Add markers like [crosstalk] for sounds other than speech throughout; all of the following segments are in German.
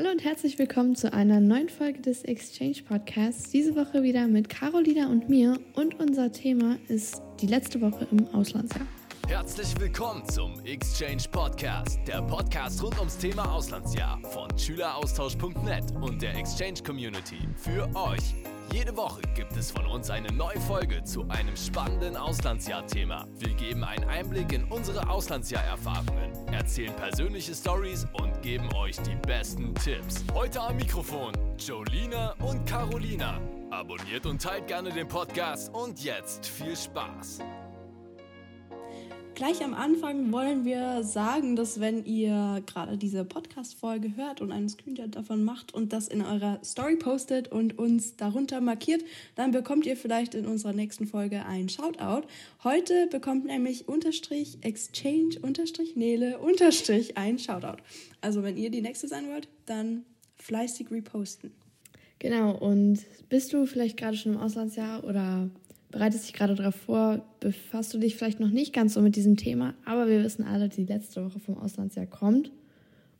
Hallo und herzlich willkommen zu einer neuen Folge des Exchange Podcasts. Diese Woche wieder mit Carolina und mir und unser Thema ist die letzte Woche im Auslandsjahr. Herzlich willkommen zum Exchange Podcast, der Podcast rund ums Thema Auslandsjahr von Schüleraustausch.net und der Exchange Community für euch. Jede Woche gibt es von uns eine neue Folge zu einem spannenden Auslandsjahr-Thema. Wir geben einen Einblick in unsere Auslandsjahr-Erfahrungen, erzählen persönliche Stories und geben euch die besten Tipps. Heute am Mikrofon Jolina und Carolina. Abonniert und teilt gerne den Podcast und jetzt viel Spaß. Gleich am Anfang wollen wir sagen, dass wenn ihr gerade diese Podcast-Folge hört und einen Screenshot davon macht und das in eurer Story postet und uns darunter markiert, dann bekommt ihr vielleicht in unserer nächsten Folge ein Shoutout. Heute bekommt nämlich unterstrich exchange unterstrich Nele unterstrich ein Shoutout. Also wenn ihr die nächste sein wollt, dann fleißig reposten. Genau, und bist du vielleicht gerade schon im Auslandsjahr oder bereitest dich gerade darauf vor, befasst du dich vielleicht noch nicht ganz so mit diesem Thema, aber wir wissen alle, die letzte Woche vom Auslandsjahr kommt.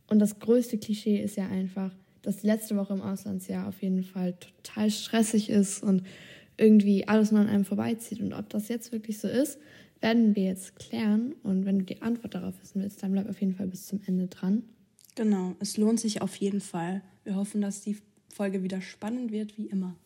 Und das größte Klischee ist ja einfach, dass die letzte Woche im Auslandsjahr auf jeden Fall total stressig ist und irgendwie alles nur an einem vorbeizieht. Und ob das jetzt wirklich so ist, werden wir jetzt klären. Und wenn du die Antwort darauf wissen willst, dann bleib auf jeden Fall bis zum Ende dran. Genau, es lohnt sich auf jeden Fall. Wir hoffen, dass die Folge wieder spannend wird, wie immer.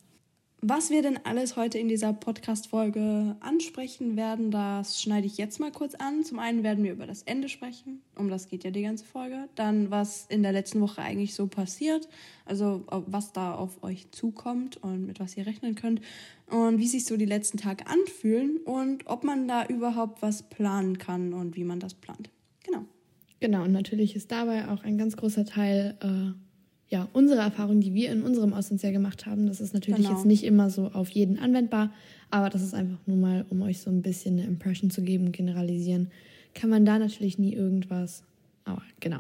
Was wir denn alles heute in dieser Podcast-Folge ansprechen werden, das schneide ich jetzt mal kurz an. Zum einen werden wir über das Ende sprechen, um das geht ja die ganze Folge. Dann, was in der letzten Woche eigentlich so passiert, also was da auf euch zukommt und mit was ihr rechnen könnt und wie sich so die letzten Tage anfühlen und ob man da überhaupt was planen kann und wie man das plant. Genau. Genau, und natürlich ist dabei auch ein ganz großer Teil. Äh ja, unsere Erfahrung, die wir in unserem Auslandsjahr gemacht haben, das ist natürlich genau. jetzt nicht immer so auf jeden anwendbar, aber das ist einfach nur mal, um euch so ein bisschen eine Impression zu geben, generalisieren. Kann man da natürlich nie irgendwas, aber genau.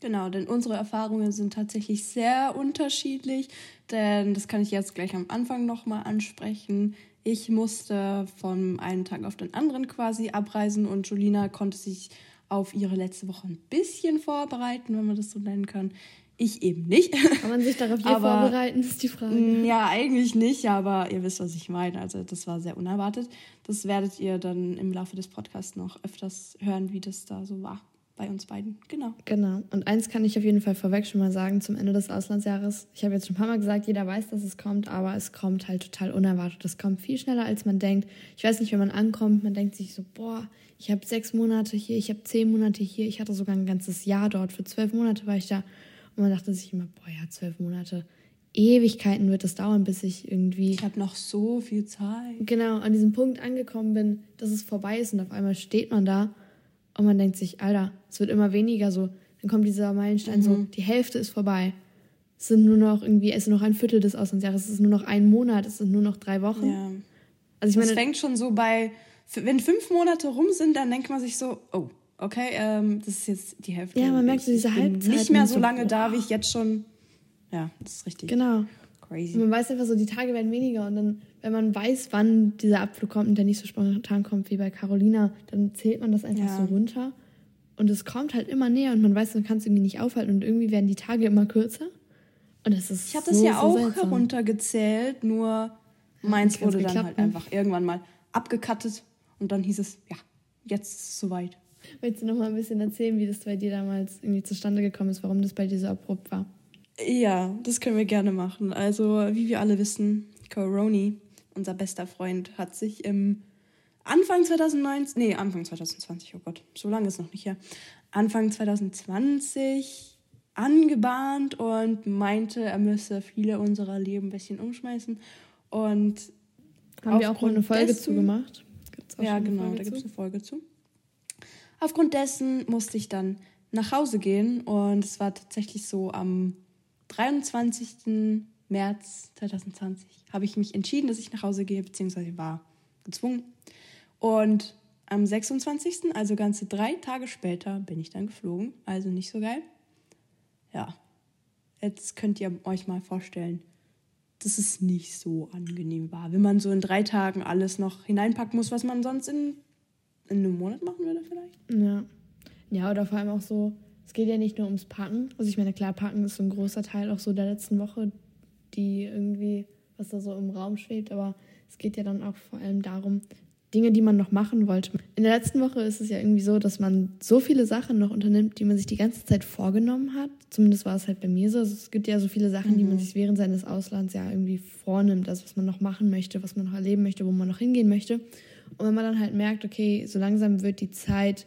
Genau, denn unsere Erfahrungen sind tatsächlich sehr unterschiedlich, denn das kann ich jetzt gleich am Anfang nochmal ansprechen. Ich musste von einem Tag auf den anderen quasi abreisen und Julina konnte sich auf ihre letzte Woche ein bisschen vorbereiten, wenn man das so nennen kann. Ich eben nicht. Kann man sich darauf [laughs] hier aber, vorbereiten, ist die Frage. Mm, ja, eigentlich nicht, aber ihr wisst, was ich meine. Also das war sehr unerwartet. Das werdet ihr dann im Laufe des Podcasts noch öfters hören, wie das da so war bei uns beiden. Genau. Genau. Und eins kann ich auf jeden Fall vorweg schon mal sagen zum Ende des Auslandsjahres. Ich habe jetzt schon ein paar Mal gesagt, jeder weiß, dass es kommt, aber es kommt halt total unerwartet. Es kommt viel schneller, als man denkt. Ich weiß nicht, wenn man ankommt, man denkt sich so, boah, ich habe sechs Monate hier, ich habe zehn Monate hier, ich hatte sogar ein ganzes Jahr dort. Für zwölf Monate war ich da. Und man dachte sich immer, boah, ja, zwölf Monate, Ewigkeiten wird es dauern, bis ich irgendwie. Ich habe noch so viel Zeit. Genau, an diesem Punkt angekommen bin, dass es vorbei ist und auf einmal steht man da und man denkt sich, Alter, es wird immer weniger so. Dann kommt dieser Meilenstein mhm. so, die Hälfte ist vorbei. Es sind nur noch irgendwie, es ist noch ein Viertel des Auslandsjahres, es ist nur noch ein Monat, es sind nur noch drei Wochen. Ja. Also ich meine, es fängt schon so bei, wenn fünf Monate rum sind, dann denkt man sich so, oh, okay, ähm, das ist jetzt die Hälfte. Ja, man merkt so diese Halbzeit. Nicht mehr so lange da, wie ich jetzt schon. Ja, das ist richtig. Genau. Crazy. Und man weiß einfach so, die Tage werden weniger und dann, wenn man weiß, wann dieser Abflug kommt und der nicht so spontan kommt wie bei Carolina, dann zählt man das einfach ja. so runter. Und es kommt halt immer näher und man weiß, man kann es irgendwie nicht aufhalten und irgendwie werden die Tage immer kürzer. Und das ist Ich habe so, das ja so auch seltsam. heruntergezählt, nur meins wurde dann halt ne? einfach irgendwann mal abgekattet und dann hieß es, ja, jetzt ist es soweit. Willst du noch mal ein bisschen erzählen, wie das bei dir damals irgendwie zustande gekommen ist, warum das bei dir so abrupt war? Ja, das können wir gerne machen. Also, wie wir alle wissen, Coroni, unser bester Freund, hat sich im Anfang 2019, nee, Anfang 2020, oh Gott, so lange ist noch nicht her, Anfang 2020 angebahnt und meinte, er müsse viele unserer Leben ein bisschen umschmeißen. Und haben wir auch mal eine Folge dessen, zugemacht? Ja, genau, da gibt es eine Folge zu. Aufgrund dessen musste ich dann nach Hause gehen und es war tatsächlich so am 23. März 2020 habe ich mich entschieden, dass ich nach Hause gehe, beziehungsweise war gezwungen. Und am 26., also ganze drei Tage später, bin ich dann geflogen. Also nicht so geil. Ja, jetzt könnt ihr euch mal vorstellen, dass es nicht so angenehm war, wenn man so in drei Tagen alles noch hineinpacken muss, was man sonst in in einem Monat machen würde vielleicht. Ja. Ja, oder vor allem auch so, es geht ja nicht nur ums Packen. Also ich meine, klar, Packen ist so ein großer Teil auch so der letzten Woche, die irgendwie, was da so im Raum schwebt, aber es geht ja dann auch vor allem darum, Dinge, die man noch machen wollte. In der letzten Woche ist es ja irgendwie so, dass man so viele Sachen noch unternimmt, die man sich die ganze Zeit vorgenommen hat. Zumindest war es halt bei mir so. Also es gibt ja so viele Sachen, mhm. die man mhm. sich während seines Auslands ja irgendwie vornimmt. Also was man noch machen möchte, was man noch erleben möchte, wo man noch hingehen möchte. Und wenn man dann halt merkt, okay, so langsam wird die Zeit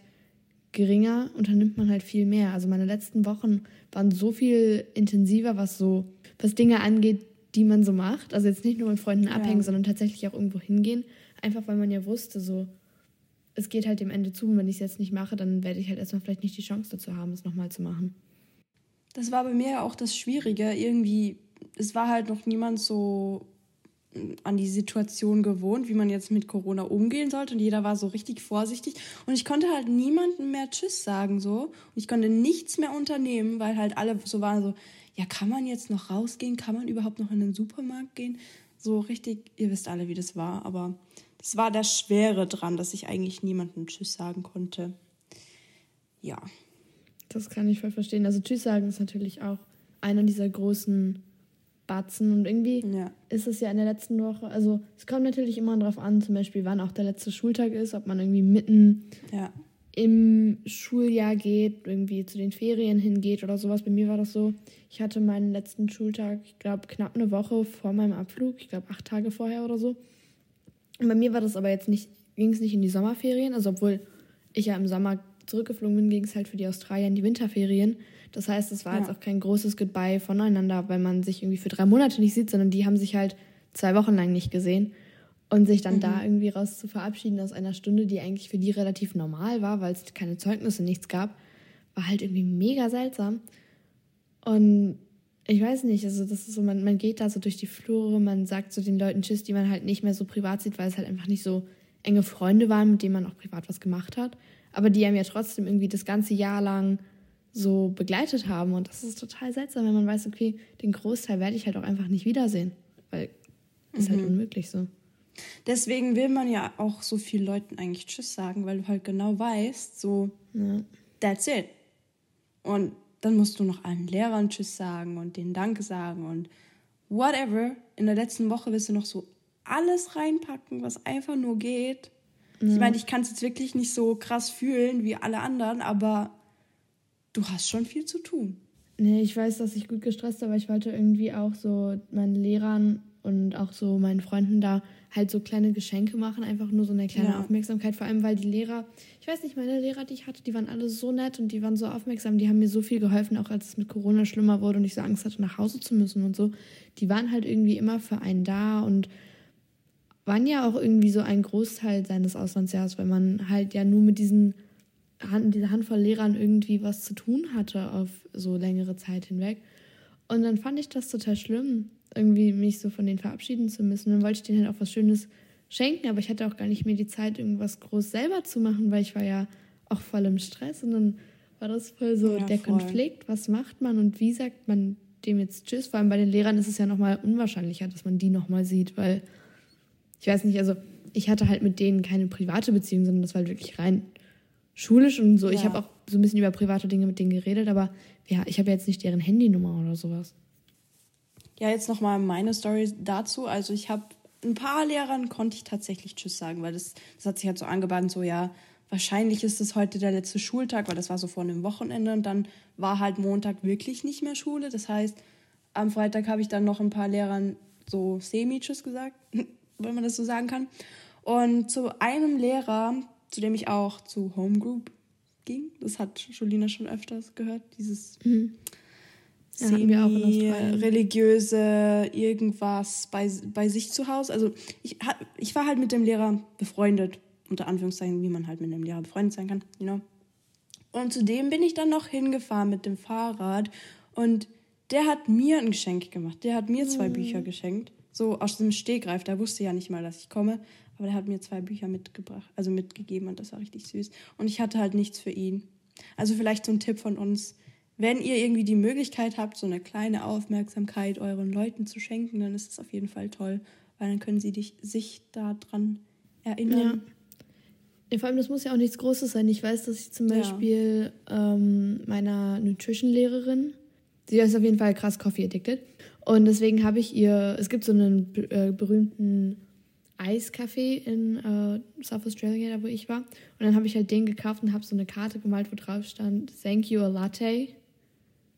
geringer, unternimmt man halt viel mehr. Also meine letzten Wochen waren so viel intensiver, was so, was Dinge angeht, die man so macht. Also jetzt nicht nur mit Freunden abhängen, ja. sondern tatsächlich auch irgendwo hingehen Einfach weil man ja wusste, so, es geht halt dem Ende zu und wenn ich es jetzt nicht mache, dann werde ich halt erstmal vielleicht nicht die Chance dazu haben, es nochmal zu machen. Das war bei mir ja auch das Schwierige. Irgendwie, es war halt noch niemand so an die Situation gewohnt, wie man jetzt mit Corona umgehen sollte. Und jeder war so richtig vorsichtig. Und ich konnte halt niemandem mehr Tschüss sagen, so. Und ich konnte nichts mehr unternehmen, weil halt alle so waren so, ja, kann man jetzt noch rausgehen? Kann man überhaupt noch in den Supermarkt gehen? So richtig, ihr wisst alle, wie das war. Aber das war das Schwere dran, dass ich eigentlich niemandem Tschüss sagen konnte. Ja. Das kann ich voll verstehen. Also Tschüss sagen ist natürlich auch einer dieser großen Batzen. Und irgendwie ja. ist es ja in der letzten Woche, also es kommt natürlich immer darauf an, zum Beispiel, wann auch der letzte Schultag ist, ob man irgendwie mitten ja. im Schuljahr geht, irgendwie zu den Ferien hingeht oder sowas. Bei mir war das so, ich hatte meinen letzten Schultag, ich glaube, knapp eine Woche vor meinem Abflug, ich glaube acht Tage vorher oder so. Und bei mir war das aber jetzt nicht, ging es nicht in die Sommerferien, also obwohl ich ja im Sommer zurückgeflogen bin, ging es halt für die Australier in die Winterferien. Das heißt, es war ja. jetzt auch kein großes Goodbye voneinander, weil man sich irgendwie für drei Monate nicht sieht, sondern die haben sich halt zwei Wochen lang nicht gesehen. Und sich dann mhm. da irgendwie raus zu verabschieden aus einer Stunde, die eigentlich für die relativ normal war, weil es keine Zeugnisse, nichts gab, war halt irgendwie mega seltsam. Und ich weiß nicht, also das ist so, man, man geht da so durch die Flure, man sagt so den Leuten Tschüss, die man halt nicht mehr so privat sieht, weil es halt einfach nicht so enge Freunde waren, mit denen man auch privat was gemacht hat, aber die einem ja trotzdem irgendwie das ganze Jahr lang so begleitet haben. Und das ist total seltsam, wenn man weiß, okay, den Großteil werde ich halt auch einfach nicht wiedersehen, weil ist halt mhm. halt unmöglich so. Deswegen will man ja auch so vielen Leuten eigentlich Tschüss sagen, weil du halt genau weißt, so, ja. that's it. Und dann musst du noch allen Lehrern Tschüss sagen und denen Danke sagen und whatever. In der letzten Woche willst du noch so alles reinpacken, was einfach nur geht. Ich meine, ich kann es jetzt wirklich nicht so krass fühlen wie alle anderen, aber du hast schon viel zu tun. Nee, ich weiß, dass ich gut gestresst war, aber ich wollte irgendwie auch so meinen Lehrern und auch so meinen Freunden da halt so kleine Geschenke machen, einfach nur so eine kleine ja. Aufmerksamkeit. Vor allem, weil die Lehrer, ich weiß nicht, meine Lehrer, die ich hatte, die waren alle so nett und die waren so aufmerksam, die haben mir so viel geholfen, auch als es mit Corona schlimmer wurde und ich so Angst hatte, nach Hause zu müssen und so. Die waren halt irgendwie immer für einen da und waren ja auch irgendwie so ein Großteil seines Auslandsjahres, weil man halt ja nur mit diesen Hand, dieser Handvoll Lehrern irgendwie was zu tun hatte auf so längere Zeit hinweg. Und dann fand ich das total schlimm, irgendwie mich so von denen verabschieden zu müssen. Dann wollte ich denen halt auch was Schönes schenken, aber ich hatte auch gar nicht mehr die Zeit, irgendwas groß selber zu machen, weil ich war ja auch voll im Stress und dann war das voll so ja, der voll. Konflikt, was macht man und wie sagt man dem jetzt Tschüss? Vor allem bei den Lehrern ist es ja nochmal unwahrscheinlicher, dass man die nochmal sieht, weil ich weiß nicht, also ich hatte halt mit denen keine private Beziehung, sondern das war halt wirklich rein schulisch und so. Ja. Ich habe auch so ein bisschen über private Dinge mit denen geredet, aber ja, ich habe jetzt nicht deren Handynummer oder sowas. Ja, jetzt nochmal meine Story dazu. Also ich habe ein paar Lehrern konnte ich tatsächlich Tschüss sagen, weil das, das hat sich halt so angebahnt, so ja, wahrscheinlich ist es heute der letzte Schultag, weil das war so vor einem Wochenende und dann war halt Montag wirklich nicht mehr Schule. Das heißt, am Freitag habe ich dann noch ein paar Lehrern so semi-Tschüss gesagt, [laughs] wenn man das so sagen kann. Und zu einem Lehrer, zu dem ich auch zu Homegroup ging, das hat Jolina schon öfters gehört, dieses mhm semi-religiöse irgendwas bei, bei sich zu Hause. Also ich, ich war halt mit dem Lehrer befreundet, unter Anführungszeichen, wie man halt mit einem Lehrer befreundet sein kann, you know. Und zudem bin ich dann noch hingefahren mit dem Fahrrad und der hat mir ein Geschenk gemacht. Der hat mir zwei mhm. Bücher geschenkt, so aus dem Stegreif. Der wusste ja nicht mal, dass ich komme, aber der hat mir zwei Bücher mitgebracht, also mitgegeben und das war richtig süß. Und ich hatte halt nichts für ihn. Also vielleicht so ein Tipp von uns wenn ihr irgendwie die Möglichkeit habt, so eine kleine Aufmerksamkeit euren Leuten zu schenken, dann ist es auf jeden Fall toll, weil dann können sie dich, sich daran erinnern. Ja, vor allem, das muss ja auch nichts Großes sein. Ich weiß, dass ich zum Beispiel ja. ähm, meiner Nutrition-Lehrerin, sie ist auf jeden Fall krass Coffee addicted. Und deswegen habe ich ihr, es gibt so einen äh, berühmten Eiskaffee in äh, South Australia, da wo ich war. Und dann habe ich halt den gekauft und habe so eine Karte gemalt, wo drauf stand, Thank you a latte.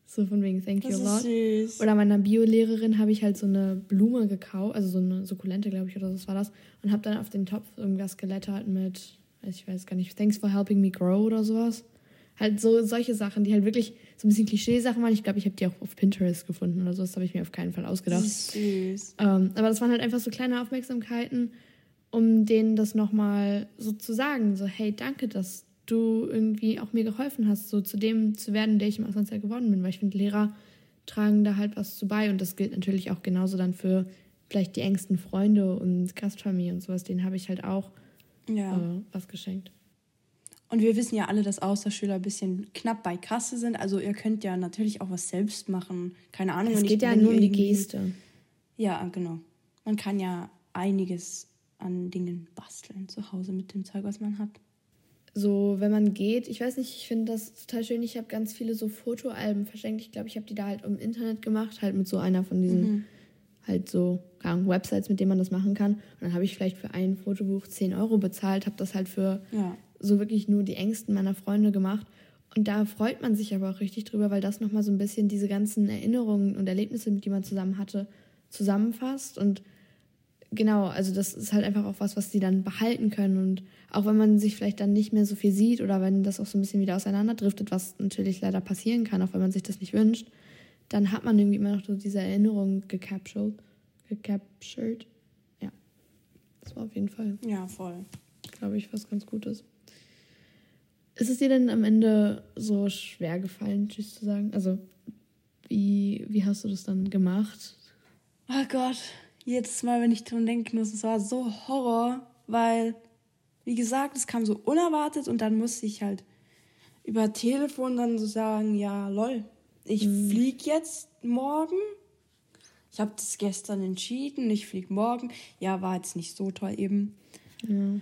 So von wegen Thank you a lot. Süß. Oder meiner Bio-Lehrerin habe ich halt so eine Blume gekauft, also so eine Sukkulente, glaube ich, oder was war das. Und habe dann auf den Topf irgendwas gelettert mit, ich weiß gar nicht, Thanks for helping me grow oder sowas. Halt so solche Sachen, die halt wirklich so ein bisschen Klischee-Sachen waren. Ich glaube, ich habe die auch auf Pinterest gefunden oder so. Das habe ich mir auf keinen Fall ausgedacht. Süß. Ähm, aber das waren halt einfach so kleine Aufmerksamkeiten, um denen das nochmal so zu sagen. So, hey, danke, dass du irgendwie auch mir geholfen hast, so zu dem zu werden, der ich im Auslandsjahr geworden bin. Weil ich finde, Lehrer tragen da halt was zu bei. Und das gilt natürlich auch genauso dann für vielleicht die engsten Freunde und Gastfamilie und sowas. Denen habe ich halt auch ja. äh, was geschenkt. Und wir wissen ja alle, dass Austauschschüler ein bisschen knapp bei Kasse sind. Also ihr könnt ja natürlich auch was selbst machen. Keine Ahnung. Es geht ja nur um die Geste. Ja, genau. Man kann ja einiges an Dingen basteln zu Hause mit dem Zeug, was man hat. So, wenn man geht, ich weiß nicht, ich finde das total schön. Ich habe ganz viele so Fotoalben verschenkt. Ich glaube, ich habe die da halt im Internet gemacht, halt mit so einer von diesen, mhm. halt so, keine Websites, mit denen man das machen kann. Und dann habe ich vielleicht für ein Fotobuch 10 Euro bezahlt, habe das halt für ja so wirklich nur die Ängsten meiner Freunde gemacht. Und da freut man sich aber auch richtig drüber, weil das nochmal so ein bisschen diese ganzen Erinnerungen und Erlebnisse, die man zusammen hatte, zusammenfasst. Und genau, also das ist halt einfach auch was, was die dann behalten können. Und auch wenn man sich vielleicht dann nicht mehr so viel sieht oder wenn das auch so ein bisschen wieder auseinanderdriftet, was natürlich leider passieren kann, auch wenn man sich das nicht wünscht, dann hat man irgendwie immer noch so diese Erinnerung gecaptured. Gecaptured. Ja. Das war auf jeden Fall. Ja, voll. Glaube ich, was ganz Gutes. Ist es dir denn am Ende so schwer gefallen, Tschüss zu sagen? Also, wie, wie hast du das dann gemacht? Oh Gott, jedes Mal, wenn ich dran denke, es war so Horror, weil, wie gesagt, es kam so unerwartet und dann musste ich halt über Telefon dann so sagen, ja, lol, ich hm. flieg jetzt morgen. Ich habe das gestern entschieden, ich flieg morgen. Ja, war jetzt nicht so toll eben. Ja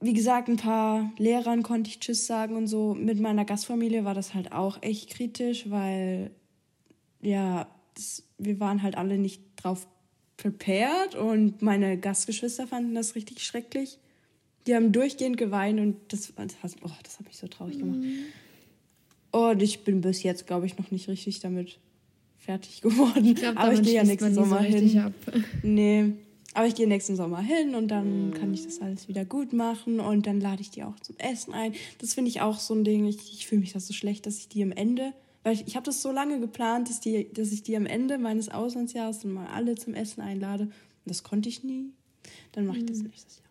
wie gesagt, ein paar Lehrern konnte ich Tschüss sagen und so. Mit meiner Gastfamilie war das halt auch echt kritisch, weil ja, das, wir waren halt alle nicht drauf prepared und meine Gastgeschwister fanden das richtig schrecklich. Die haben durchgehend geweint und das, das, oh, das hat mich so traurig gemacht. Mhm. Und ich bin bis jetzt, glaube ich, noch nicht richtig damit fertig [laughs] geworden. Ich glaub, Aber ich gehe ja nächsten Sommer so hin. Ab. Nee. Aber ich gehe nächsten Sommer hin und dann kann ich das alles wieder gut machen und dann lade ich die auch zum Essen ein. Das finde ich auch so ein Ding. Ich, ich fühle mich das so schlecht, dass ich die am Ende, weil ich, ich habe das so lange geplant, dass, die, dass ich die am Ende meines Auslandsjahres dann mal alle zum Essen einlade. Und das konnte ich nie. Dann mache ich das mhm. nächstes Jahr.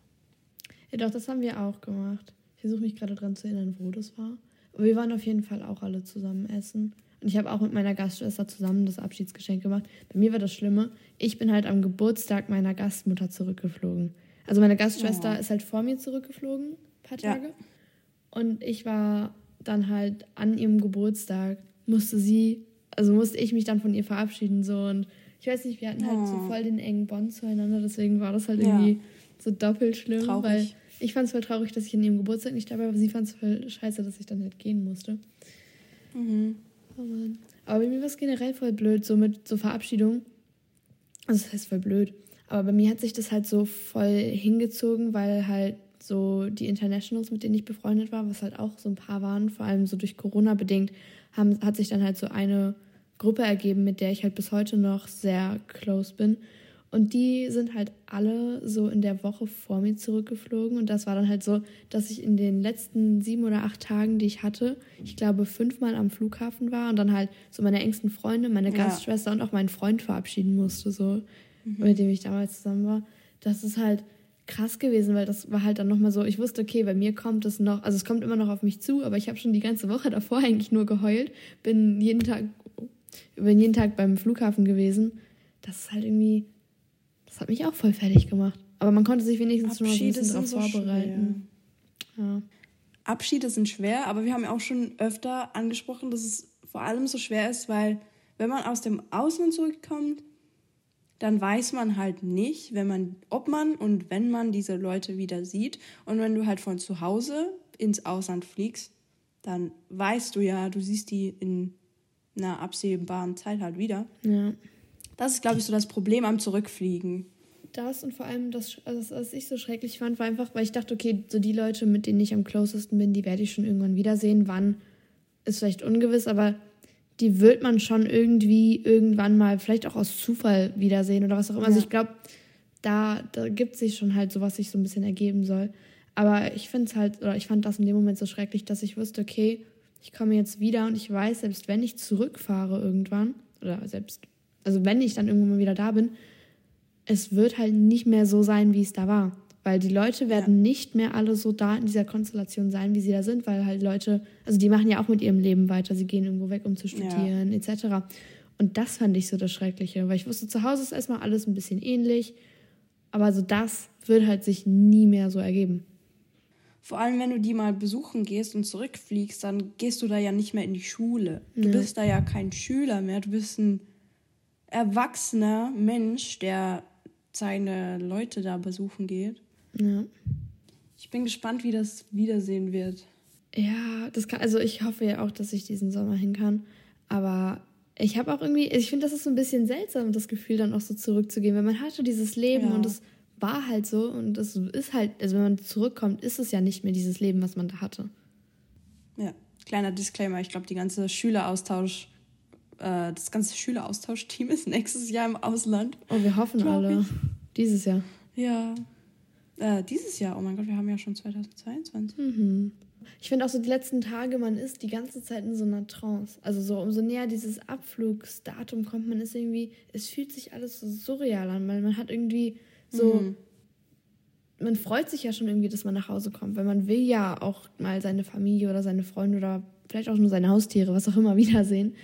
Ja, doch, das haben wir auch gemacht. Ich versuche mich gerade daran zu erinnern, wo das war. Aber wir waren auf jeden Fall auch alle zusammen essen. Und ich habe auch mit meiner Gastschwester zusammen das Abschiedsgeschenk gemacht. Bei mir war das Schlimme. Ich bin halt am Geburtstag meiner Gastmutter zurückgeflogen. Also meine Gastschwester oh. ist halt vor mir zurückgeflogen, ein paar Tage. Ja. Und ich war dann halt an ihrem Geburtstag, musste sie, also musste ich mich dann von ihr verabschieden. So. Und ich weiß nicht, wir hatten halt oh. so voll den engen Bond zueinander. Deswegen war das halt irgendwie ja. so doppelt schlimm. Traurig. Weil ich fand es voll traurig, dass ich an ihrem Geburtstag nicht dabei war, aber sie fand es voll scheiße, dass ich dann halt gehen musste. Mhm. Mann. Aber bei mir war es generell voll blöd, so mit so Verabschiedung. Also das heißt voll blöd. Aber bei mir hat sich das halt so voll hingezogen, weil halt so die Internationals, mit denen ich befreundet war, was halt auch so ein paar waren, vor allem so durch Corona bedingt, haben, hat sich dann halt so eine Gruppe ergeben, mit der ich halt bis heute noch sehr close bin. Und die sind halt alle so in der Woche vor mir zurückgeflogen. Und das war dann halt so, dass ich in den letzten sieben oder acht Tagen, die ich hatte, ich glaube fünfmal am Flughafen war und dann halt so meine engsten Freunde, meine Gastschwester ja. und auch meinen Freund verabschieden musste, so, mhm. mit dem ich damals zusammen war. Das ist halt krass gewesen, weil das war halt dann nochmal so, ich wusste, okay, bei mir kommt es noch, also es kommt immer noch auf mich zu, aber ich habe schon die ganze Woche davor eigentlich nur geheult, bin jeden Tag, bin jeden Tag beim Flughafen gewesen. Das ist halt irgendwie das hat mich auch voll fertig gemacht. Aber man konnte sich wenigstens schon mal ein bisschen darauf so vorbereiten. Ja. Abschiede sind schwer, aber wir haben ja auch schon öfter angesprochen, dass es vor allem so schwer ist, weil wenn man aus dem Ausland zurückkommt, dann weiß man halt nicht, wenn man, ob man und wenn man diese Leute wieder sieht. Und wenn du halt von zu Hause ins Ausland fliegst, dann weißt du ja, du siehst die in einer absehbaren Zeit halt wieder. Ja. Das ist, glaube ich, so das Problem am Zurückfliegen. Das und vor allem das, also was ich so schrecklich fand, war einfach, weil ich dachte, okay, so die Leute, mit denen ich am closesten bin, die werde ich schon irgendwann wiedersehen. Wann ist vielleicht ungewiss, aber die wird man schon irgendwie irgendwann mal, vielleicht auch aus Zufall wiedersehen oder was auch immer. Also ja. Also ich glaube, da, da gibt sich schon halt so, was sich so ein bisschen ergeben soll. Aber ich finde es halt, oder ich fand das in dem Moment so schrecklich, dass ich wusste, okay, ich komme jetzt wieder und ich weiß, selbst wenn ich zurückfahre irgendwann, oder selbst, also wenn ich dann irgendwann mal wieder da bin, es wird halt nicht mehr so sein, wie es da war. Weil die Leute werden ja. nicht mehr alle so da in dieser Konstellation sein, wie sie da sind, weil halt Leute, also die machen ja auch mit ihrem Leben weiter, sie gehen irgendwo weg, um zu studieren, ja. etc. Und das fand ich so das Schreckliche, weil ich wusste, zu Hause ist erstmal alles ein bisschen ähnlich, aber so das wird halt sich nie mehr so ergeben. Vor allem, wenn du die mal besuchen gehst und zurückfliegst, dann gehst du da ja nicht mehr in die Schule. Du ja. bist da ja kein Schüler mehr, du bist ein erwachsener Mensch, der seine Leute da besuchen geht. Ja. Ich bin gespannt, wie das Wiedersehen wird. Ja, das kann, also ich hoffe ja auch, dass ich diesen Sommer hin kann. Aber ich habe auch irgendwie, ich finde, das ist so ein bisschen seltsam, das Gefühl, dann auch so zurückzugehen, weil man hatte dieses Leben ja. und es war halt so und es ist halt, also wenn man zurückkommt, ist es ja nicht mehr dieses Leben, was man da hatte. Ja, kleiner Disclaimer, ich glaube, die ganze Schüleraustausch, äh, das ganze Schüleraustauschteam ist nächstes Jahr im Ausland. Oh, wir hoffen alle. Ich. Dieses Jahr. Ja, äh, dieses Jahr, oh mein Gott, wir haben ja schon 2022. Mhm. Ich finde auch so die letzten Tage, man ist die ganze Zeit in so einer Trance. Also so umso näher dieses Abflugsdatum kommt, man ist irgendwie, es fühlt sich alles so surreal an, weil man hat irgendwie so, mhm. man freut sich ja schon irgendwie, dass man nach Hause kommt, weil man will ja auch mal seine Familie oder seine Freunde oder vielleicht auch nur seine Haustiere, was auch immer, [laughs] wiedersehen.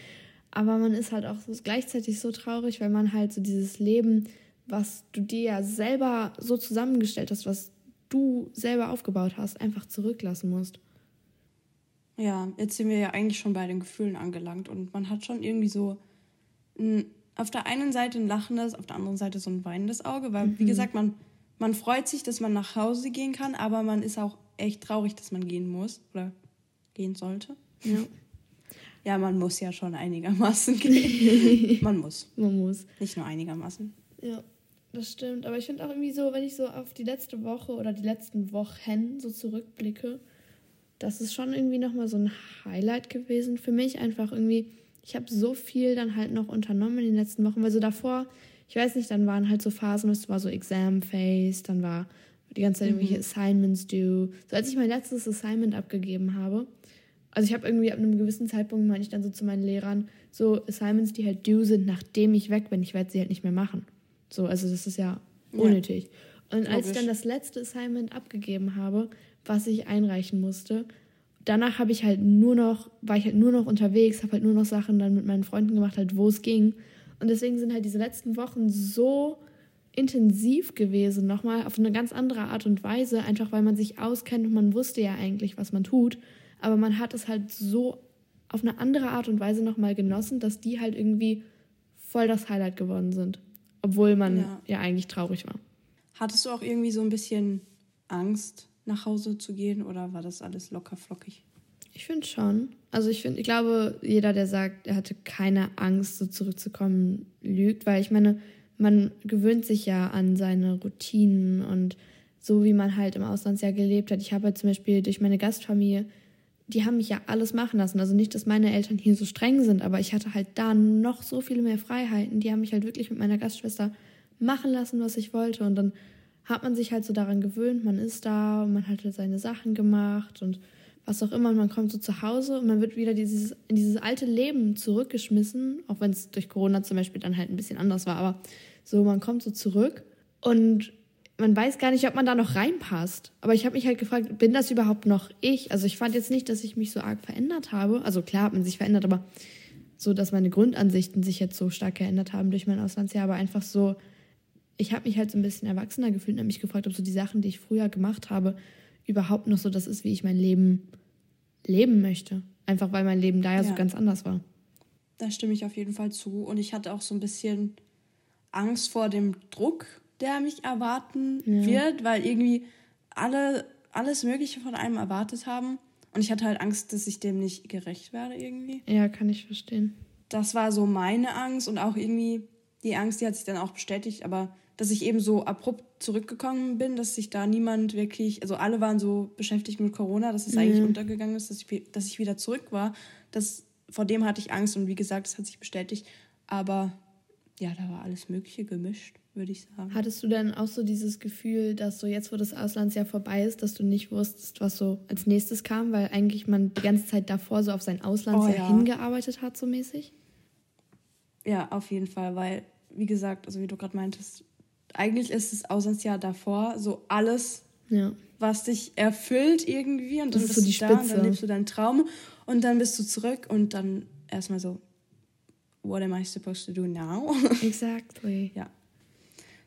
Aber man ist halt auch so gleichzeitig so traurig, weil man halt so dieses Leben was du dir ja selber so zusammengestellt hast, was du selber aufgebaut hast, einfach zurücklassen musst. Ja, jetzt sind wir ja eigentlich schon bei den Gefühlen angelangt und man hat schon irgendwie so ein, auf der einen Seite ein lachendes, auf der anderen Seite so ein weinendes Auge, weil, mhm. wie gesagt, man, man freut sich, dass man nach Hause gehen kann, aber man ist auch echt traurig, dass man gehen muss oder gehen sollte. Ja. Ja, man muss ja schon einigermaßen [laughs] gehen. man muss. [laughs] Man muss. Nicht nur einigermaßen. Ja. Das stimmt, aber ich finde auch irgendwie so, wenn ich so auf die letzte Woche oder die letzten Wochen so zurückblicke, das ist schon irgendwie nochmal so ein Highlight gewesen für mich. Einfach irgendwie, ich habe so viel dann halt noch unternommen in den letzten Wochen, weil so davor, ich weiß nicht, dann waren halt so Phasen, es war so Exam Phase, dann war die ganze Zeit irgendwelche mhm. Assignments due. So als ich mein letztes Assignment abgegeben habe, also ich habe irgendwie ab einem gewissen Zeitpunkt meine ich dann so zu meinen Lehrern, so Assignments, die halt due sind, nachdem ich weg bin, ich werde sie halt nicht mehr machen. So, also das ist ja unnötig. Ja. Und als ich dann das letzte Assignment abgegeben habe, was ich einreichen musste, danach habe ich halt nur noch, war ich halt nur noch unterwegs, habe halt nur noch Sachen dann mit meinen Freunden gemacht, halt wo es ging. Und deswegen sind halt diese letzten Wochen so intensiv gewesen, nochmal auf eine ganz andere Art und Weise, einfach weil man sich auskennt und man wusste ja eigentlich, was man tut. Aber man hat es halt so auf eine andere Art und Weise nochmal genossen, dass die halt irgendwie voll das Highlight geworden sind obwohl man ja. ja eigentlich traurig war. Hattest du auch irgendwie so ein bisschen Angst, nach Hause zu gehen oder war das alles locker flockig? Ich finde schon. Also ich finde, ich glaube, jeder, der sagt, er hatte keine Angst, so zurückzukommen, lügt, weil ich meine, man gewöhnt sich ja an seine Routinen und so wie man halt im Auslandsjahr gelebt hat. Ich habe halt zum Beispiel durch meine Gastfamilie die haben mich ja alles machen lassen. Also nicht, dass meine Eltern hier so streng sind, aber ich hatte halt da noch so viel mehr Freiheiten. Die haben mich halt wirklich mit meiner Gastschwester machen lassen, was ich wollte. Und dann hat man sich halt so daran gewöhnt, man ist da und man hat halt seine Sachen gemacht und was auch immer. Und man kommt so zu Hause und man wird wieder dieses, in dieses alte Leben zurückgeschmissen, auch wenn es durch Corona zum Beispiel dann halt ein bisschen anders war. Aber so, man kommt so zurück und man weiß gar nicht, ob man da noch reinpasst. Aber ich habe mich halt gefragt, bin das überhaupt noch ich? Also ich fand jetzt nicht, dass ich mich so arg verändert habe. Also klar hat man sich verändert, aber so, dass meine Grundansichten sich jetzt so stark geändert haben durch mein Auslandsjahr, aber einfach so, ich habe mich halt so ein bisschen erwachsener gefühlt und habe mich gefragt, ob so die Sachen, die ich früher gemacht habe, überhaupt noch so das ist, wie ich mein Leben leben möchte. Einfach weil mein Leben da ja, ja. so ganz anders war. Da stimme ich auf jeden Fall zu. Und ich hatte auch so ein bisschen Angst vor dem Druck, der mich erwarten ja. wird, weil irgendwie alle alles Mögliche von einem erwartet haben. Und ich hatte halt Angst, dass ich dem nicht gerecht werde irgendwie. Ja, kann ich verstehen. Das war so meine Angst und auch irgendwie die Angst, die hat sich dann auch bestätigt, aber dass ich eben so abrupt zurückgekommen bin, dass sich da niemand wirklich, also alle waren so beschäftigt mit Corona, dass es mhm. eigentlich untergegangen ist, dass ich, dass ich wieder zurück war. Das, vor dem hatte ich Angst und wie gesagt, das hat sich bestätigt. Aber ja, da war alles Mögliche gemischt, würde ich sagen. Hattest du denn auch so dieses Gefühl, dass so jetzt, wo das Auslandsjahr vorbei ist, dass du nicht wusstest, was so als nächstes kam, weil eigentlich man die ganze Zeit davor so auf sein Auslandsjahr oh, ja. hingearbeitet hat, so mäßig? Ja, auf jeden Fall, weil, wie gesagt, also wie du gerade meintest, eigentlich ist das Auslandsjahr davor so alles, ja. was dich erfüllt irgendwie und dann das bist so die du da und dann lebst du deinen Traum und dann bist du zurück und dann erstmal so, what am I supposed to do now? [laughs] Exactly. ja.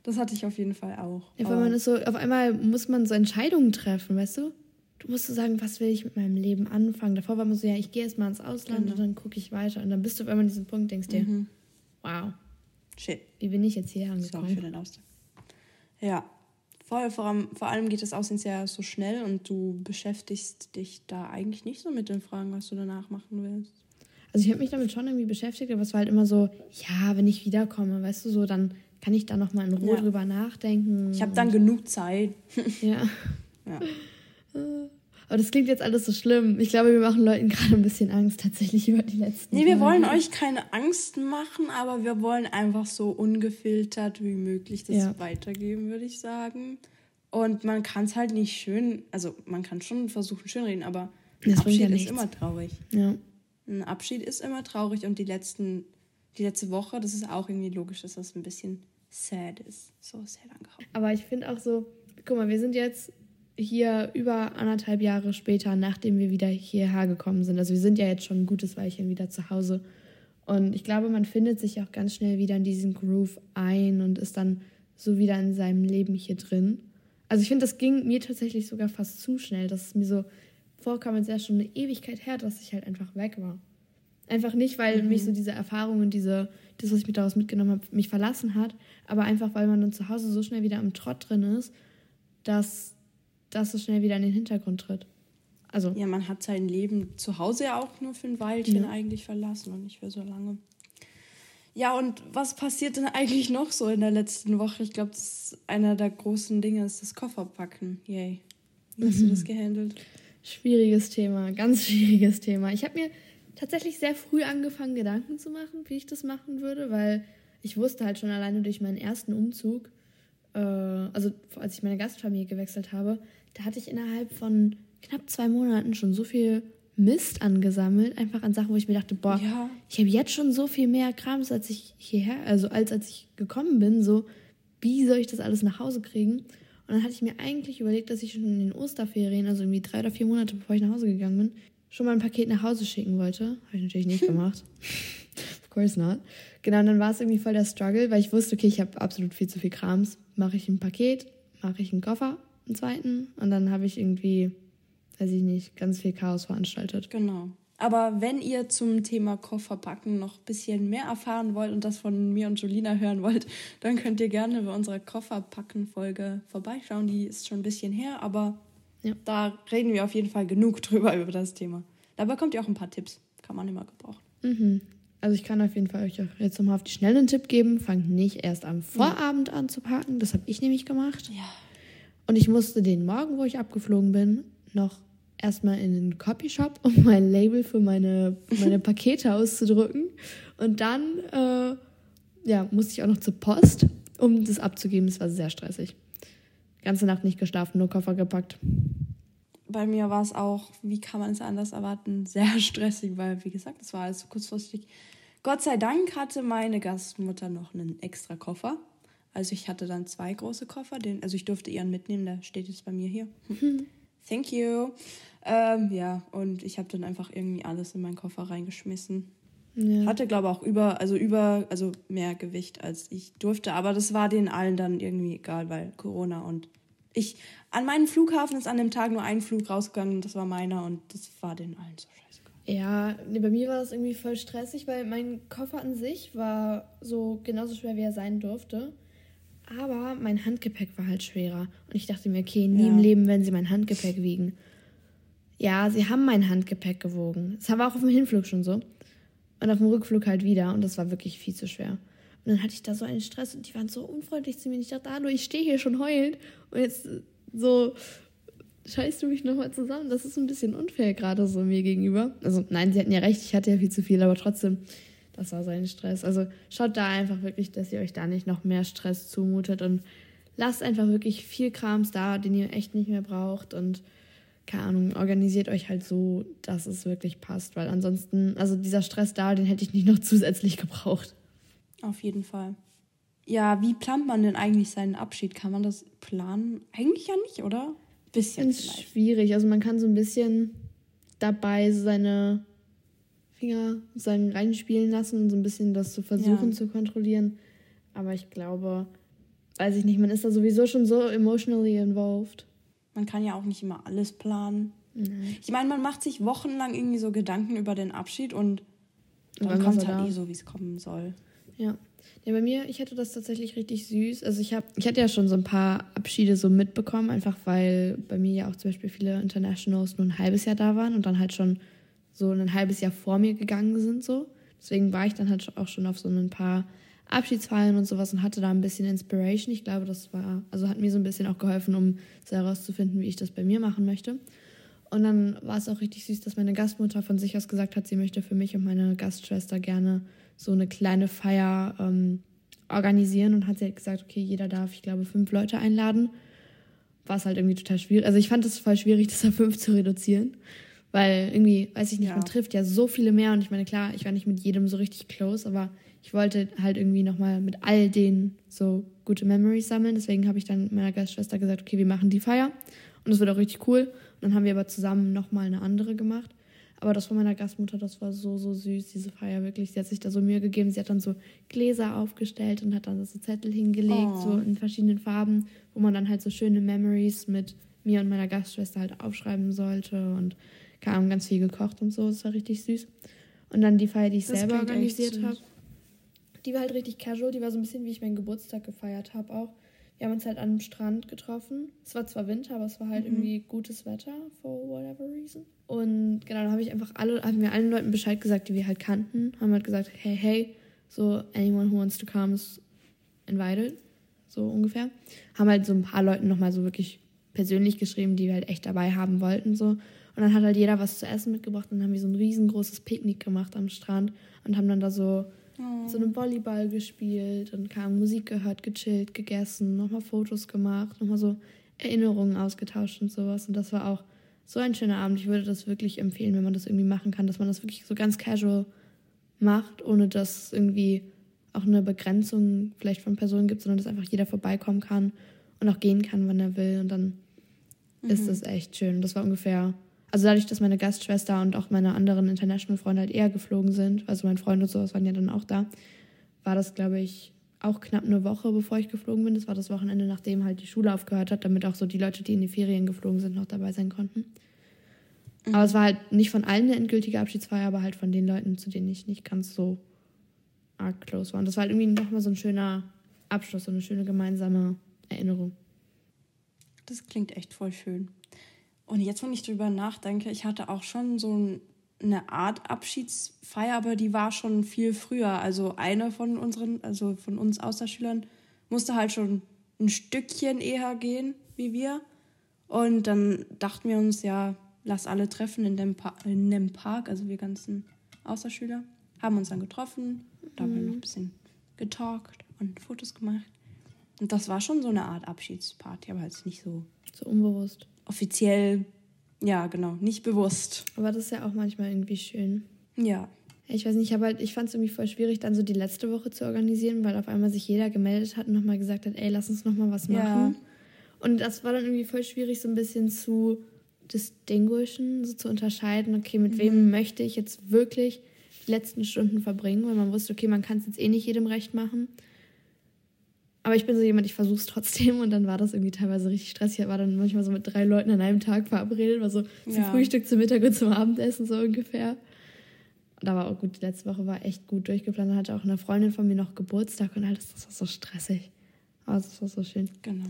Das hatte ich auf jeden Fall auch. Ja, weil man ist so, auf einmal muss man so Entscheidungen treffen, weißt du? Du musst so sagen, was will ich mit meinem Leben anfangen? Davor war man so, ja, ich gehe jetzt mal ins Ausland genau. und dann gucke ich weiter. Und dann bist du auf einmal an diesem Punkt, denkst dir, mhm. wow. Shit. Wie bin ich jetzt hier angekommen? Sorry für den Ausdruck. Ja, voll. Vor allem, vor allem geht das Auslandsjahr so schnell und du beschäftigst dich da eigentlich nicht so mit den Fragen, was du danach machen willst. Also ich habe mich damit schon irgendwie beschäftigt, aber es war halt immer so, ja, wenn ich wiederkomme, weißt du, so, dann kann ich da nochmal in Ruhe ja. drüber nachdenken. Ich habe dann genug Zeit. [laughs] ja. ja. Aber das klingt jetzt alles so schlimm. Ich glaube, wir machen Leuten gerade ein bisschen Angst tatsächlich über die letzten. Nee, wir Tage. wollen euch keine Angst machen, aber wir wollen einfach so ungefiltert wie möglich das ja. weitergeben, würde ich sagen. Und man kann es halt nicht schön, also man kann schon versuchen schön reden, aber ein das Abschied ja ist immer traurig. Ja. Ein Abschied ist immer traurig und die letzten, die letzte Woche, das ist auch irgendwie logisch, dass das ein bisschen sad ist. So sad angehauen. Aber ich finde auch so, guck mal, wir sind jetzt hier über anderthalb Jahre später, nachdem wir wieder hierher gekommen sind. Also wir sind ja jetzt schon ein gutes Weilchen wieder zu Hause. Und ich glaube, man findet sich auch ganz schnell wieder in diesen Groove ein und ist dann so wieder in seinem Leben hier drin. Also ich finde, das ging mir tatsächlich sogar fast zu schnell, dass es mir so vorkam, als wäre schon eine Ewigkeit her, dass ich halt einfach weg war. Einfach nicht, weil mhm. mich so diese Erfahrung und diese, das, was ich mir daraus mitgenommen habe, mich verlassen hat, aber einfach, weil man dann zu Hause so schnell wieder im Trott drin ist, dass das so schnell wieder in den Hintergrund tritt. Also. Ja, man hat sein Leben zu Hause ja auch nur für ein Weilchen ja. eigentlich verlassen und nicht für so lange. Ja, und was passiert denn eigentlich noch so in der letzten Woche? Ich glaube, das ist einer der großen Dinge, ist das Kofferpacken. Yay. Wie hast mhm. du das gehandelt? Schwieriges Thema, ganz [laughs] schwieriges Thema. Ich habe mir tatsächlich sehr früh angefangen, Gedanken zu machen, wie ich das machen würde, weil ich wusste halt schon alleine durch meinen ersten Umzug, äh, also als ich meine Gastfamilie gewechselt habe, da hatte ich innerhalb von knapp zwei Monaten schon so viel Mist angesammelt, einfach an Sachen, wo ich mir dachte, boah, ja. ich habe jetzt schon so viel mehr Krams, als ich hierher, also als als ich gekommen bin, so wie soll ich das alles nach Hause kriegen? Und dann hatte ich mir eigentlich überlegt, dass ich schon in den Osterferien, also irgendwie drei oder vier Monate bevor ich nach Hause gegangen bin, schon mal ein Paket nach Hause schicken wollte. Habe ich natürlich nicht gemacht. [laughs] of course not. Genau, und dann war es irgendwie voll der Struggle, weil ich wusste, okay, ich habe absolut viel zu viel Krams. Mache ich ein Paket, mache ich einen Koffer, einen zweiten und dann habe ich irgendwie, weiß ich nicht, ganz viel Chaos veranstaltet. Genau. Aber wenn ihr zum Thema Kofferpacken noch ein bisschen mehr erfahren wollt und das von mir und Julina hören wollt, dann könnt ihr gerne bei unserer Kofferpacken-Folge vorbeischauen. Die ist schon ein bisschen her, aber ja. da reden wir auf jeden Fall genug [laughs] drüber über das Thema. Da bekommt ihr auch ein paar Tipps. Kann man immer gebrauchen. Mhm. Also ich kann auf jeden Fall euch jetzt nochmal auf die Schnelle einen Tipp geben. Fangt nicht erst am Vorabend an zu packen. Das habe ich nämlich gemacht. Ja. Und ich musste den Morgen, wo ich abgeflogen bin, noch erstmal in den Copyshop, um [laughs] mein Label für meine, meine [laughs] Pakete auszudrücken. Und dann äh, ja, musste ich auch noch zur Post, um das abzugeben. Es war sehr stressig. Ganze Nacht nicht geschlafen, nur Koffer gepackt. Bei mir war es auch, wie kann man es anders erwarten, [laughs] sehr stressig, weil, wie gesagt, es war alles so kurzfristig. Gott sei Dank hatte meine Gastmutter noch einen extra Koffer. Also ich hatte dann zwei große Koffer, den, also ich durfte ihren mitnehmen, der steht jetzt bei mir hier. [laughs] Thank you. Ähm, ja, und ich habe dann einfach irgendwie alles in meinen Koffer reingeschmissen. Ja. Hatte, glaube ich, auch über, also über, also mehr Gewicht als ich durfte. Aber das war denen allen dann irgendwie egal, weil Corona und ich, an meinem Flughafen ist an dem Tag nur ein Flug rausgegangen und das war meiner und das war den allen so scheißegal. Ja, nee, bei mir war das irgendwie voll stressig, weil mein Koffer an sich war so genauso schwer, wie er sein durfte. Aber mein Handgepäck war halt schwerer. Und ich dachte mir, okay, nie ja. im Leben werden sie mein Handgepäck wiegen. Ja, sie haben mein Handgepäck gewogen. Das war auch auf dem Hinflug schon so. Und auf dem Rückflug halt wieder. Und das war wirklich viel zu schwer. Und dann hatte ich da so einen Stress und die waren so unfreundlich zu mir. Ich dachte, nur ich stehe hier schon heulend. Und jetzt so scheißt du mich nochmal zusammen. Das ist ein bisschen unfair gerade so mir gegenüber. Also nein, sie hatten ja recht, ich hatte ja viel zu viel, aber trotzdem, das war so ein Stress. Also schaut da einfach wirklich, dass ihr euch da nicht noch mehr Stress zumutet und lasst einfach wirklich viel Krams da, den ihr echt nicht mehr braucht und keine Ahnung, organisiert euch halt so, dass es wirklich passt, weil ansonsten, also dieser Stress da, den hätte ich nicht noch [laughs] zusätzlich gebraucht. Auf jeden Fall. Ja, wie plant man denn eigentlich seinen Abschied? Kann man das planen? Eigentlich ja nicht, oder? Bisschen schwierig. Also man kann so ein bisschen dabei seine Finger sozusagen reinspielen lassen und so ein bisschen das zu versuchen ja. zu kontrollieren. Aber ich glaube, weiß ich nicht, man ist da sowieso schon so emotionally involved. Man kann ja auch nicht immer alles planen. Mhm. Ich meine, man macht sich wochenlang irgendwie so Gedanken über den Abschied und dann kommt es halt eh so, wie es kommen soll. Ja. Ja, bei mir, ich hatte das tatsächlich richtig süß. Also ich habe, ich hatte ja schon so ein paar Abschiede so mitbekommen, einfach weil bei mir ja auch zum Beispiel viele Internationals nur ein halbes Jahr da waren und dann halt schon so ein halbes Jahr vor mir gegangen sind so. Deswegen war ich dann halt auch schon auf so ein paar Abschiedsfeiern und sowas und hatte da ein bisschen Inspiration. Ich glaube, das war, also hat mir so ein bisschen auch geholfen, um so herauszufinden, wie ich das bei mir machen möchte. Und dann war es auch richtig süß, dass meine Gastmutter von sich aus gesagt hat, sie möchte für mich und meine Gastschwester gerne so eine kleine Feier ähm, organisieren und hat sie halt gesagt, okay, jeder darf, ich glaube, fünf Leute einladen. War es halt irgendwie total schwierig. Also ich fand es voll schwierig, [laughs] das auf fünf zu reduzieren. Weil irgendwie, weiß ich nicht, ja. man trifft ja so viele mehr und ich meine, klar, ich war nicht mit jedem so richtig close, aber ich wollte halt irgendwie nochmal mit all denen so gute Memories sammeln. Deswegen habe ich dann meiner Gastschwester gesagt, okay, wir machen die Feier. Und das wird auch richtig cool. Und dann haben wir aber zusammen nochmal eine andere gemacht. Aber das von meiner Gastmutter, das war so, so süß, diese Feier wirklich. Sie hat sich da so Mühe gegeben. Sie hat dann so Gläser aufgestellt und hat dann so Zettel hingelegt, oh. so in verschiedenen Farben, wo man dann halt so schöne Memories mit mir und meiner Gastschwester halt aufschreiben sollte. Und kam ganz viel gekocht und so. Das war richtig süß. Und dann die Feier, die ich das selber organisiert habe. Die war halt richtig casual. Die war so ein bisschen, wie ich meinen Geburtstag gefeiert habe auch. Wir haben uns halt an einem Strand getroffen. Es war zwar Winter, aber es war halt mhm. irgendwie gutes Wetter, for whatever reason. Und genau, dann habe ich einfach alle, haben wir allen Leuten Bescheid gesagt, die wir halt kannten. Haben halt gesagt, hey, hey, so anyone who wants to come is invited. So ungefähr. Haben halt so ein paar Leuten nochmal so wirklich persönlich geschrieben, die wir halt echt dabei haben wollten. So. Und dann hat halt jeder was zu essen mitgebracht. Und dann haben wir so ein riesengroßes Picknick gemacht am Strand und haben dann da so so einem Volleyball gespielt und kam Musik gehört, gechillt, gegessen, nochmal Fotos gemacht, nochmal so Erinnerungen ausgetauscht und sowas. Und das war auch so ein schöner Abend. Ich würde das wirklich empfehlen, wenn man das irgendwie machen kann, dass man das wirklich so ganz casual macht, ohne dass es irgendwie auch eine Begrenzung vielleicht von Personen gibt, sondern dass einfach jeder vorbeikommen kann und auch gehen kann, wann er will. Und dann mhm. ist das echt schön. Das war ungefähr also dadurch, dass meine Gastschwester und auch meine anderen International-Freunde halt eher geflogen sind, also mein Freund und sowas waren ja dann auch da, war das, glaube ich, auch knapp eine Woche, bevor ich geflogen bin. Das war das Wochenende, nachdem halt die Schule aufgehört hat, damit auch so die Leute, die in die Ferien geflogen sind, noch dabei sein konnten. Mhm. Aber es war halt nicht von allen eine endgültige Abschiedsfeier, aber halt von den Leuten, zu denen ich nicht ganz so arg close war. Und das war halt irgendwie nochmal so ein schöner Abschluss, so eine schöne gemeinsame Erinnerung. Das klingt echt voll schön. Und jetzt, wenn ich drüber nachdenke, ich hatte auch schon so eine Art Abschiedsfeier, aber die war schon viel früher. Also einer von unseren, also von uns Außerschülern, musste halt schon ein Stückchen eher gehen wie wir. Und dann dachten wir uns, ja, lass alle treffen in dem, pa in dem Park, also wir ganzen Außerschüler. Haben uns dann getroffen, da haben wir noch ein bisschen getalkt und Fotos gemacht. Und das war schon so eine Art Abschiedsparty, aber halt nicht so. So unbewusst offiziell, ja, genau, nicht bewusst. Aber das ist ja auch manchmal irgendwie schön. Ja. Ich weiß nicht, aber halt, ich fand es irgendwie voll schwierig, dann so die letzte Woche zu organisieren, weil auf einmal sich jeder gemeldet hat und nochmal gesagt hat, ey, lass uns nochmal was machen. Ja. Und das war dann irgendwie voll schwierig, so ein bisschen zu distinguishen, so zu unterscheiden, okay, mit mhm. wem möchte ich jetzt wirklich die letzten Stunden verbringen, weil man wusste, okay, man kann es jetzt eh nicht jedem recht machen. Aber ich bin so jemand, ich versuche es trotzdem und dann war das irgendwie teilweise richtig stressig. Ich war dann manchmal so mit drei Leuten an einem Tag verabredet, war so zum ja. Frühstück, zum Mittag und zum Abendessen so ungefähr. da war auch gut, die letzte Woche war echt gut durchgeplant. Da hatte auch eine Freundin von mir noch Geburtstag und alles, das war so stressig. Aber das war so schön. Genau.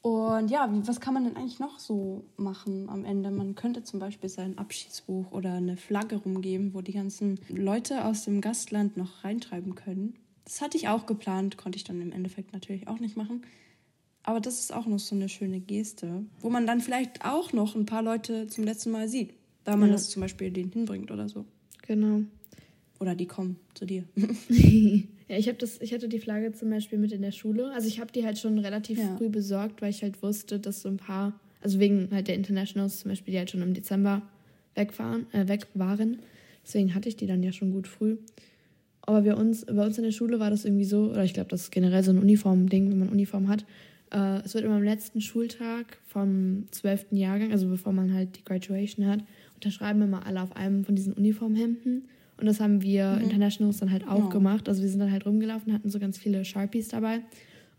Und ja, was kann man denn eigentlich noch so machen am Ende? Man könnte zum Beispiel sein Abschiedsbuch oder eine Flagge rumgeben, wo die ganzen Leute aus dem Gastland noch reinschreiben können. Das hatte ich auch geplant, konnte ich dann im Endeffekt natürlich auch nicht machen. Aber das ist auch noch so eine schöne Geste, wo man dann vielleicht auch noch ein paar Leute zum letzten Mal sieht, da man ja. das zum Beispiel denen hinbringt oder so. Genau. Oder die kommen zu dir. [laughs] [laughs] ja, ich das, ich hatte die Flagge zum Beispiel mit in der Schule. Also ich habe die halt schon relativ ja. früh besorgt, weil ich halt wusste, dass so ein paar, also wegen halt der Internationals zum Beispiel, die halt schon im Dezember wegfahren, äh, weg waren. Deswegen hatte ich die dann ja schon gut früh. Aber wir uns, bei uns in der Schule war das irgendwie so, oder ich glaube, das ist generell so ein Uniform-Ding, wenn man Uniform hat. Äh, es wird immer am letzten Schultag vom 12. Jahrgang, also bevor man halt die Graduation hat, unterschreiben immer alle auf einem von diesen Uniformhemden. Und das haben wir mhm. Internationals dann halt auch ja. gemacht. Also wir sind dann halt rumgelaufen, hatten so ganz viele Sharpies dabei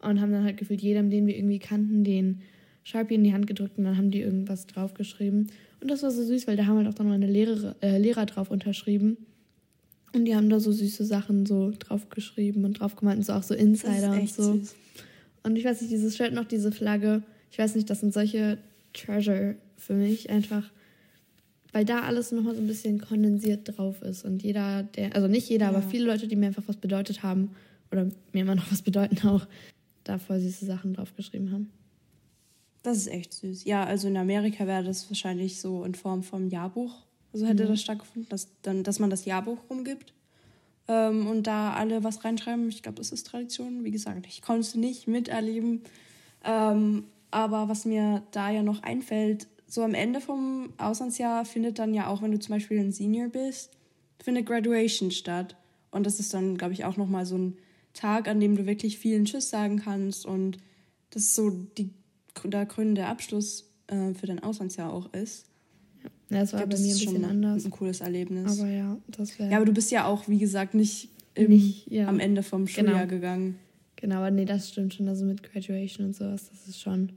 und haben dann halt gefühlt jedem, den wir irgendwie kannten, den Sharpie in die Hand gedrückt und dann haben die irgendwas draufgeschrieben. Und das war so süß, weil da haben halt auch dann meine Lehrer, äh, Lehrer drauf unterschrieben. Und die haben da so süße Sachen so draufgeschrieben und drauf gemalt und so auch so Insider und so. Süß. Und ich weiß nicht, dieses Shirt noch, diese Flagge, ich weiß nicht, das sind solche Treasure für mich einfach weil da alles nochmal so ein bisschen kondensiert drauf ist. Und jeder, der, also nicht jeder, ja. aber viele Leute, die mir einfach was bedeutet haben oder mir immer noch was bedeuten auch, da voll süße Sachen draufgeschrieben haben. Das ist echt süß. Ja, also in Amerika wäre das wahrscheinlich so in Form vom Jahrbuch. Also hätte mhm. das stattgefunden, dass, dann, dass man das Jahrbuch rumgibt ähm, und da alle was reinschreiben. Ich glaube, das ist Tradition. Wie gesagt, ich konnte es nicht miterleben. Ähm, aber was mir da ja noch einfällt, so am Ende vom Auslandsjahr findet dann ja auch, wenn du zum Beispiel ein Senior bist, findet Graduation statt. Und das ist dann, glaube ich, auch nochmal so ein Tag, an dem du wirklich vielen Tschüss sagen kannst. Und das ist so die, der krönende Abschluss äh, für dein Auslandsjahr auch ist. Ja, das war glaub, bei mir ein bisschen anders. Ein cooles Erlebnis. Aber ja, das wäre. Ja, aber du bist ja auch, wie gesagt, nicht, im, nicht ja. am Ende vom Schuljahr genau. gegangen. Genau, aber nee, das stimmt schon. Also mit Graduation und sowas, das ist schon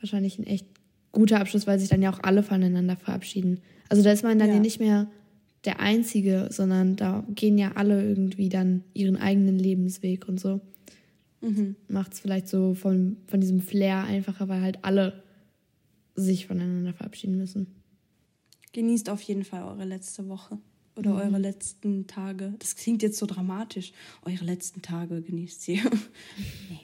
wahrscheinlich ein echt guter Abschluss, weil sich dann ja auch alle voneinander verabschieden. Also da ist man dann ja, ja nicht mehr der Einzige, sondern da gehen ja alle irgendwie dann ihren eigenen Lebensweg und so. Mhm. Macht es vielleicht so von, von diesem Flair einfacher, weil halt alle sich voneinander verabschieden müssen. Genießt auf jeden Fall eure letzte Woche oder mhm. eure letzten Tage. Das klingt jetzt so dramatisch. Eure letzten Tage genießt sie. [laughs] nee.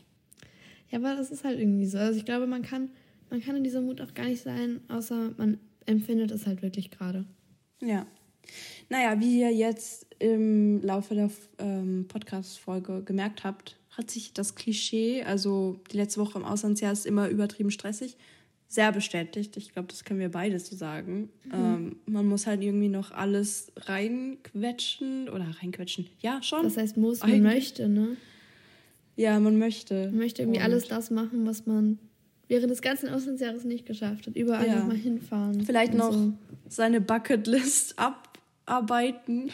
Ja, aber das ist halt irgendwie so. Also ich glaube, man kann man kann in dieser Mut auch gar nicht sein, außer man empfindet es halt wirklich gerade. Ja. Naja, wie ihr jetzt im Laufe der ähm, Podcast-Folge gemerkt habt, hat sich das Klischee, also die letzte Woche im Auslandsjahr ist immer übertrieben stressig, sehr bestätigt. Ich glaube, das können wir beide so sagen. Mhm. Ähm, man muss halt irgendwie noch alles reinquetschen oder reinquetschen. Ja, schon. Das heißt, muss, man Eigentlich. möchte, ne? Ja, man möchte. Man möchte irgendwie Und alles das machen, was man während des ganzen Auslandsjahres nicht geschafft hat. Überall ja. nochmal hinfahren. Vielleicht noch so. seine Bucketlist [laughs] abarbeiten.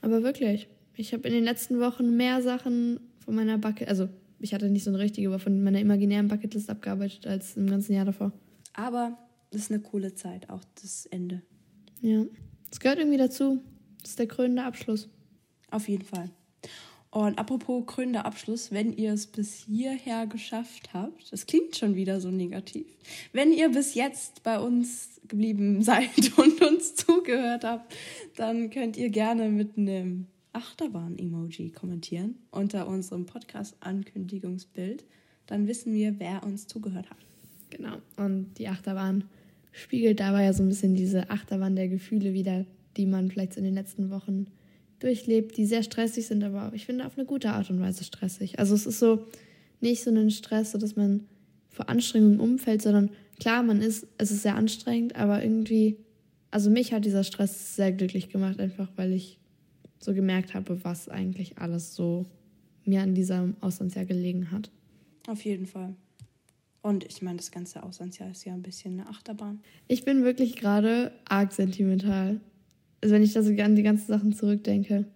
Aber wirklich, ich habe in den letzten Wochen mehr Sachen von meiner Bucket, also ich hatte nicht so eine richtige, aber von meiner imaginären Bucketlist abgearbeitet als im ganzen Jahr davor. Aber das ist eine coole Zeit, auch das Ende. Ja, es gehört irgendwie dazu. Das ist der krönende Abschluss. Auf jeden Fall. Und apropos krönender Abschluss, wenn ihr es bis hierher geschafft habt, das klingt schon wieder so negativ, wenn ihr bis jetzt bei uns geblieben [laughs] seid und uns zugehört habt, dann könnt ihr gerne mit einem Achterbahn-Emoji kommentieren unter unserem Podcast-Ankündigungsbild. Dann wissen wir, wer uns zugehört hat. Genau. Und die Achterbahn spiegelt dabei ja so ein bisschen diese Achterbahn der Gefühle wieder, die man vielleicht in den letzten Wochen durchlebt, die sehr stressig sind, aber ich finde auf eine gute Art und Weise stressig. Also es ist so nicht so ein Stress, so dass man vor Anstrengungen umfällt, sondern klar, man ist, es ist sehr anstrengend, aber irgendwie, also mich hat dieser Stress sehr glücklich gemacht, einfach weil ich so gemerkt habe, was eigentlich alles so mir an diesem Auslandsjahr gelegen hat. Auf jeden Fall. Und ich meine, das ganze Auslandsjahr ist ja ein bisschen eine Achterbahn. Ich bin wirklich gerade arg sentimental. Also wenn ich da so an die ganzen Sachen zurückdenke.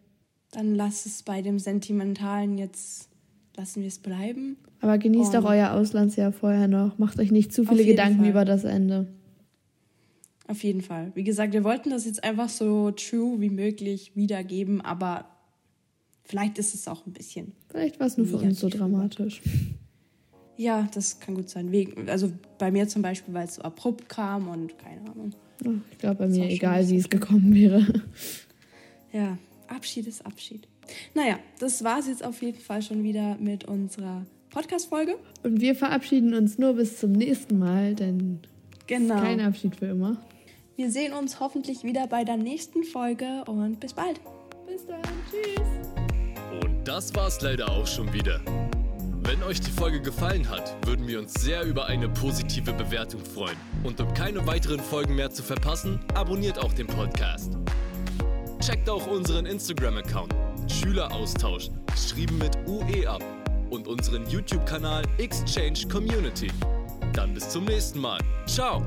Dann lass es bei dem Sentimentalen jetzt, lassen wir es bleiben. Aber genießt Und auch euer Auslandsjahr vorher noch. Macht euch nicht zu viele Gedanken Fall. über das Ende. Auf jeden Fall. Wie gesagt, wir wollten das jetzt einfach so true wie möglich wiedergeben, aber vielleicht ist es auch ein bisschen. Vielleicht war es nur für uns so dramatisch. Ja, das kann gut sein. Wegen, also bei mir zum Beispiel, weil es so abrupt kam und keine Ahnung. Oh, ich glaube, bei mir egal, wie es gekommen wäre. [laughs] Ja, Abschied ist Abschied. Naja, das war es jetzt auf jeden Fall schon wieder mit unserer Podcast-Folge. Und wir verabschieden uns nur bis zum nächsten Mal, denn genau. kein Abschied für immer. Wir sehen uns hoffentlich wieder bei der nächsten Folge und bis bald. Bis dann. Tschüss. Und das war's leider auch schon wieder. Wenn euch die Folge gefallen hat, würden wir uns sehr über eine positive Bewertung freuen. Und um keine weiteren Folgen mehr zu verpassen, abonniert auch den Podcast. Checkt auch unseren Instagram-Account Schüleraustausch, geschrieben mit UE ab, und unseren YouTube-Kanal Exchange Community. Dann bis zum nächsten Mal. Ciao!